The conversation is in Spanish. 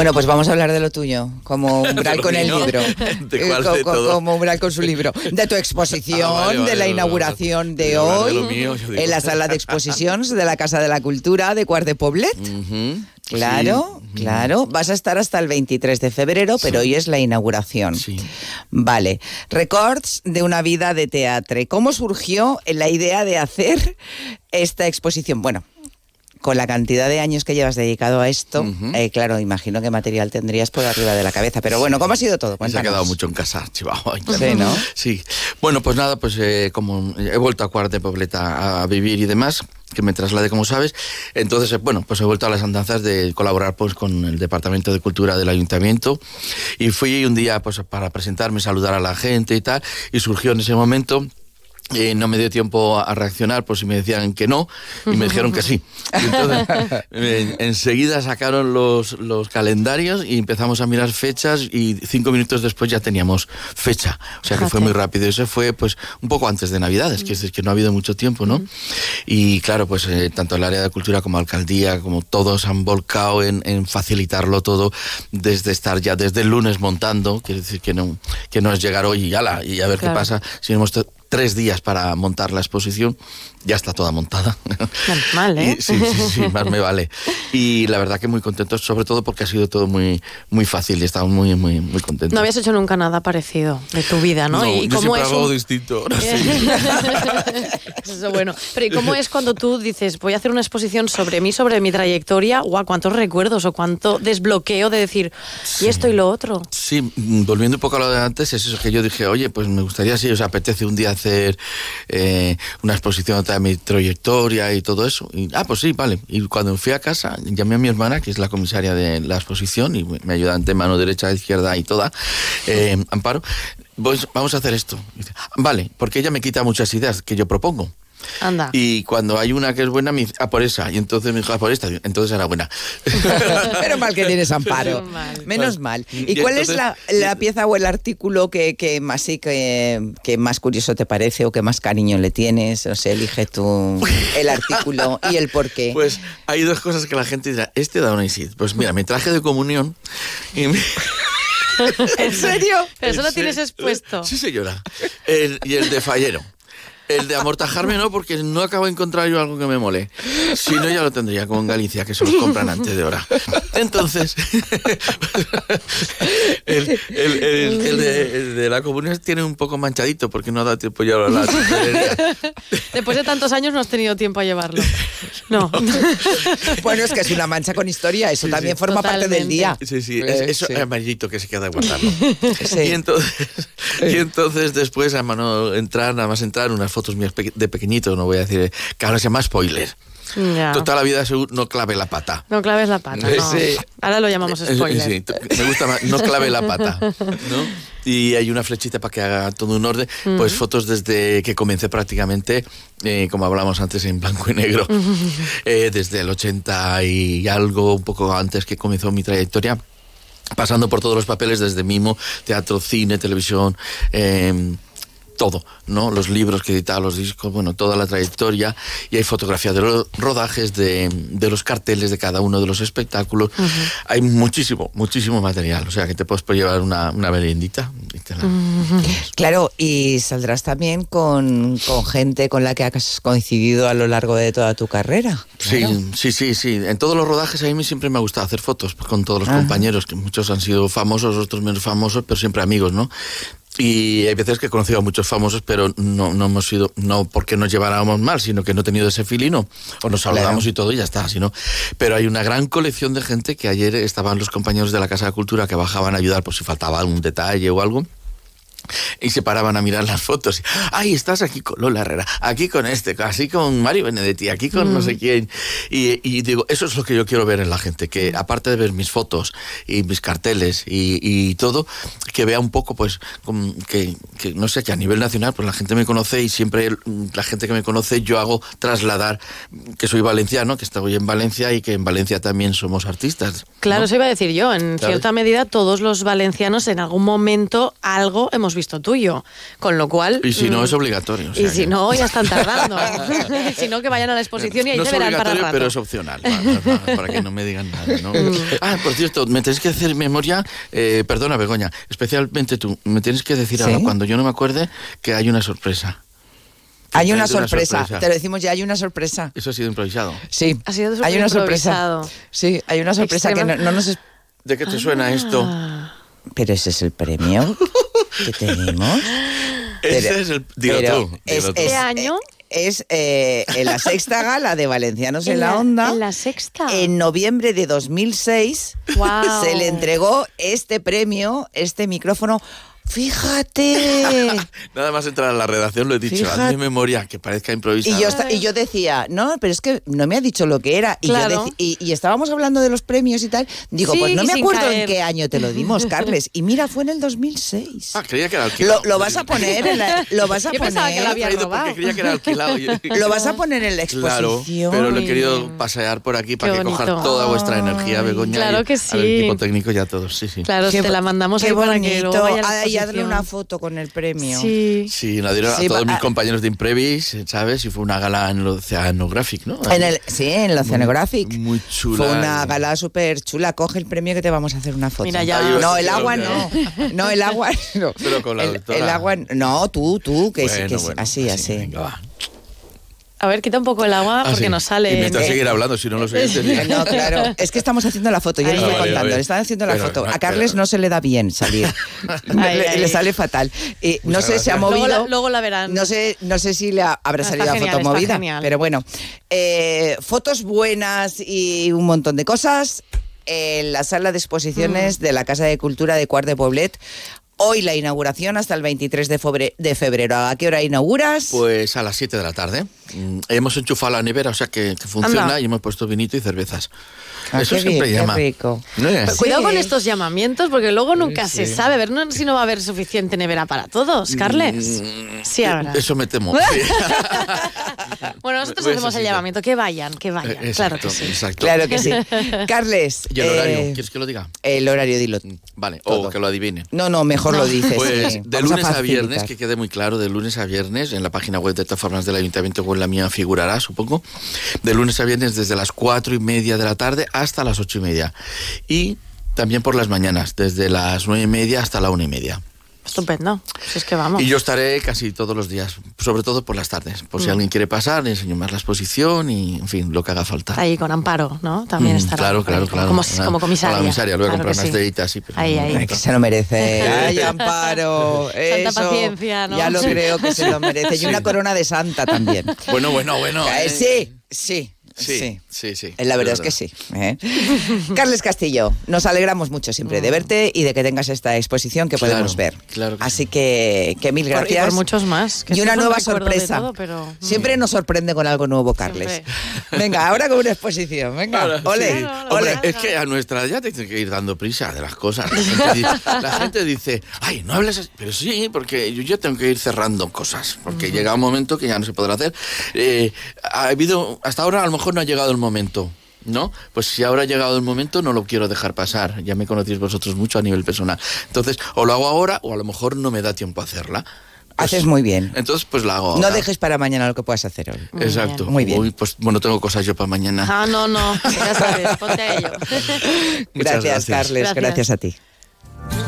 Bueno, pues vamos a hablar de lo tuyo, como umbral con el libro. ¿De Co- de todo? Como umbral con su libro. De tu exposición, Ah, vale, vale, de la inauguración de de hoy, lo mío, en la sala de exposiciones de la Casa de la Cultura de Cuart de Poblet. Claro, sí. claro. Vas a estar hasta el 23 de febrero, pero hoy es la inauguración. Sí. Vale. Records de una vida de teatro. ¿Cómo surgió la idea de hacer esta exposición? Bueno, con la cantidad de años que llevas dedicado a esto, eh, claro, imagino qué material tendrías por arriba de la cabeza. Pero bueno, ¿cómo ha sido todo? Se ha quedado mucho en casa, Chihuahua. Sí, ¿no? Sí. Bueno, pues nada, pues eh, como he vuelto a Cuart de Pobleta a vivir y demás, que me trasladé, como sabes, entonces, eh, bueno, pues he vuelto a las andanzas de colaborar pues con el Departamento de Cultura del Ayuntamiento y fui un día pues para presentarme, saludar a la gente y tal, y surgió en ese momento... eh, no me dio tiempo a reaccionar por si me decían que no y me dijeron que sí. Y entonces eh, enseguida sacaron los, los calendarios y empezamos a mirar fechas y cinco minutos después ya teníamos fecha. O sea que fue muy rápido. Eso fue pues un poco antes de Navidades, que es que no ha habido mucho tiempo, ¿no? Y claro, pues eh, tanto el área de cultura como alcaldía, como todos han volcado en, en facilitarlo todo desde estar ya desde el lunes montando. Quiere decir que no, que no es llegar hoy y, ala, y a ver Claro. qué pasa. Si hemos tres días para montar la exposición, ya está toda montada. Menos mal, ¿eh? Y- sí, sí, sí, más me vale. Y la verdad que muy contentos, sobre todo porque ha sido todo muy, muy fácil y estamos muy, muy, muy contentos. No habías hecho nunca nada parecido de tu vida, ¿no? No, ¿Y yo cómo es hago un- distinto. Eso es bueno. Pero ¿y cómo es cuando tú dices, voy a hacer una exposición sobre mí, sobre mi trayectoria? Guau, ¿cuántos recuerdos o cuánto desbloqueo de decir, y esto y lo otro? Sí, mm, volviendo un poco a lo de antes, es eso que yo dije, oye, pues me gustaría, si os apetece un día hacer eh, una exposición de mi trayectoria y todo eso. Y, ah, pues sí, vale. Y cuando fui a casa, llamé a mi hermana, que es la comisaria de la exposición, y me ayuda ante mano derecha, izquierda y toda, eh, Amparo, pues vamos a hacer esto. Dice, vale, porque ella me quita muchas ideas que yo propongo. Anda. Y cuando hay una que es buena, me dice, ah, por esa. Y entonces me dijo, ah, por esta. Entonces era buena. Menos mal que tienes amparo. Menos mal. Menos mal. ¿Y, Y cuál es entonces- la, la pieza o el artículo que, que más sí que, que más curioso te parece o que más cariño le tienes? O sea, elige tú el artículo y el por qué. Pues hay dos cosas que la gente dirá, este da una Isid. Pues mira, me traje de comunión y me- ¿En serio? Pero eso lo tienes expuesto. Sí, señora. El- y el de fallero. El de amortajarme no, porque no acabo de encontrar yo algo que me mole. Si no, ya lo tendría, como en Galicia, que se los compran antes de hora. Entonces, el, el- el- el de, el de la comunión tiene un poco manchadito, porque no da tiempo ya a la. Después de tantos años no has tenido tiempo a llevarlo. No. Bueno, es que es una mancha con historia, eso también forma parte del Totalmente. día. Sí, sí, Eh, es, eso sí. es amarillito que se queda guardarlo. Sí. Y, entonces, y entonces después, a mano entrar, nada más entrar, unas fotos mías peque- de pequeñito, no voy a decir, que ahora se llama spoiler. Ya. Toda la vida no clave la pata. No claves la pata, no. Sí. Ahora lo llamamos Eh, spoiler. sí, me gusta más, no clave la pata. ¿no? Y hay una flechita para que haga todo un orden. Pues fotos desde que comencé prácticamente, eh, como hablamos antes, en blanco y negro. Eh, desde el 80 y algo, un poco antes que comenzó mi trayectoria. Pasando por todos los papeles desde mimo, teatro, cine, televisión, eh, todo, ¿no? Los libros que editaba, los discos, bueno, toda la trayectoria. Y hay fotografía de los rodajes, de, de los carteles de cada uno de los espectáculos. Hay muchísimo, muchísimo material. O sea, que te puedes por llevar una, una meriendita. Claro, y saldrás también con, con gente con la que has coincidido a lo largo de toda tu carrera. Sí, Claro. sí, sí, sí. En todos los rodajes a mí siempre me ha gustado hacer fotos pues, con todos los Ajá. compañeros, que muchos han sido famosos, otros menos famosos, pero siempre amigos, ¿no? Y hay veces que he conocido a muchos famosos, pero no, no hemos sido, no porque nos lleváramos mal, sino que no he tenido ese filino, o nos saludamos Claro. y todo y ya está, sino. Pero hay una gran colección de gente que ayer estaban los compañeros de la Casa de Cultura que bajaban a ayudar por si faltaba algún detalle o algo. Y se paraban a mirar las fotos. Ay, estás aquí con Lola Herrera, aquí con este, así con Mario Benedetti, aquí con no sé quién. Y, y digo, eso es lo que yo quiero ver en la gente, que aparte de ver mis fotos y mis carteles y, y todo, que vea un poco, pues, que, que, no sé, que a nivel nacional, pues la gente me conoce y siempre mm, la gente que me conoce yo hago trasladar que soy valenciano, que estoy en Valencia y que en Valencia también somos artistas. Claro, ¿no? eso iba a decir yo. En ¿Sabes? cierta medida, todos los valencianos en algún momento algo hemos visto visto tuyo. Con lo cual. Y si no, mm, es obligatorio. o y sea si que- no, ya están tardando. si no, que vayan a la exposición y ahí no te es verán para obligatorio, rato. pero es opcional, va, para que no me digan nada, ¿no? ah, por cierto, me tenéis que hacer memoria, eh, perdona Begoña, especialmente tú, me tienes que decir ¿Sí? ahora, cuando yo no me acuerde, que hay una sorpresa. Hay una Hay una sorpresa. sorpresa. Te lo decimos ya, hay una sorpresa. Eso ha sido improvisado. Sí, Ha sido hay una sorpresa. Sí, hay una sorpresa que no, no nos... es- ¿De qué te suena esto? Ah. Pero ese es el premio que tenemos. Ese Pero- es el... Digo pero tú, es- digo tú. es- ¿Qué año? Es eh, en la sexta gala de Valencianos en, En la, la- Onda. en la sexta. En noviembre de 2006 Guau. se le entregó este premio, este micrófono. Fíjate. Nada más entrar a la redacción lo he dicho, Fíjate. hazme memoria, que parezca improvisado. Y yo, esta- y yo decía, no, pero es que no me ha dicho lo que era. Y, yo Claro. y, y estábamos hablando de los premios y tal. Digo, Sí, pues no me acuerdo en qué año te lo dimos, Carles. Y mira, fue en el 2006. Ah, creía que era Lo, alquilado. lo vas a poner en la, lo vas a Yo pensaba que poner, lo había Traído robado. porque creía que era alquilado. lo vas a poner en la Claro, exposición. pero lo he querido pasear por aquí para Qué que coja bonito. toda vuestra energía, Begoña. claro y que Al sí. equipo técnico y a todos, sí, sí. Claro, Qué te la mandamos qué ahí para que luego hazle una foto con el premio. Sí. Sí, la dieron Sí, a todos mis compañeros de Imprevis, ¿sabes? Y fue una gala en el Oceanographic, ¿no? En el, sí, en el Oceanographic. Muy chula. Fue una gala súper chula. Coge el premio que te vamos a hacer una foto. Mira, ya- Ay, No, el agua no. No, el agua no. Pero con la el, doctora. el agua, no, tú, tú, que, sí, Bueno, que sí, bueno, así, así. Venga, va. A ver, quita un poco el agua porque Así. nos sale. Y Eh, seguir hablando, si no los oyentes... No, claro. Es que estamos haciendo la foto, yo les estoy contando. Le están haciendo la Pero, foto. A Carles pero- no se le da bien salir. le, sale fatal. Y no sé, se ha gracias. movido. Luego la- luego la verán. No sé, no sé si le ha- habrá Está salido la foto está movida. genial. Pero bueno, eh, fotos buenas y un montón de cosas en la sala de exposiciones Mm. de la Casa de Cultura de Cuart de Poblet. Hoy la inauguración hasta el 23 de febre- de febrero. ¿A qué hora inauguras? Pues a las 7 de la tarde. Mm, Hemos enchufado la nevera, o sea que, que funciona Anda. y hemos puesto vinito y cervezas. Ah, Eso qué siempre bien, qué llama. rico. ¿No es? Pero Cuidado Sí. con estos llamamientos porque luego nunca se sabe. A ver no- si no va a haber suficiente nevera para todos, Carles. Sí habrá. Mm, Eso me temo. sí. Bueno, nosotros hacemos sí, el sí. llamamiento. Que vayan, que vayan. Eh, claro exacto, que sí. exacto. Claro que sí. Carles. ¿Y el horario? eh, ¿Quieres que lo diga? el horario, dilo. Vale, o que lo adivine. No, no, mejor lo dices. Pues sí. de lunes a, viernes, que quede muy claro, de lunes a viernes, en la página web de todas formas del Ayuntamiento o en la mía figurará, supongo, de lunes a viernes desde las cuatro y media de la tarde hasta las ocho y media. Y también por las mañanas, desde las nueve y media hasta la una y media. Estupendo. Si es que vamos. Y yo estaré casi todos los días, sobre todo por las tardes. Por si Mm. alguien quiere pasar, le enseño más la exposición y, en fin, lo que haga falta. Ahí con Amparo, ¿no? También Mm, estará. Claro, claro, como- claro. Como, Una- como comisaria. La comisaria, luego Claro comprar que unas sí. deditas, sí. pero Ahí, ahí. Ay, que se lo merece. Ay, Amparo. Santa eso. paciencia, ¿no? Ya lo Sí. creo que se lo merece. Y una corona de santa también. Bueno, bueno, bueno. Eh. sí, sí. Sí, Sí. sí, sí. Eh, La verdad es que sí. ¿eh? Carles Castillo, nos alegramos mucho siempre de verte y de que tengas esta exposición que Claro, podemos ver. claro que Así que, que mil Por- y por gracias. muchos más, que Y una nueva sorpresa. todo, pero- mm. Siempre nos sorprende con algo nuevo, Carles. Siempre. Venga, ahora con una exposición. Venga, Ahora, ole, sí. Claro, ole. Hombre, es que a nuestra edad te tiene que ir dando prisa de las cosas. La gente, dice, la gente dice, ay, no hables así". Pero sí, porque yo ya tengo que ir cerrando cosas, porque llega un momento que ya no se podrá hacer. Eh, ha habido, hasta ahora a lo mejor no ha llegado el momento. ¿No? Pues si ahora ha llegado el momento, no lo quiero dejar pasar. Ya me conocéis vosotros mucho a nivel personal. Entonces, o lo hago ahora, o a lo mejor no me da tiempo a hacerla. Pues, Haces muy bien. Entonces, pues la hago No ahora. dejes para mañana lo que puedas hacer hoy. Muy Exacto. bien. Muy bien. Uy, pues bueno, tengo cosas yo para mañana. Ah, no, no. Ya sabes, ponte a ello. Muchas Gracias, gracias. Carles. Gracias. gracias a ti.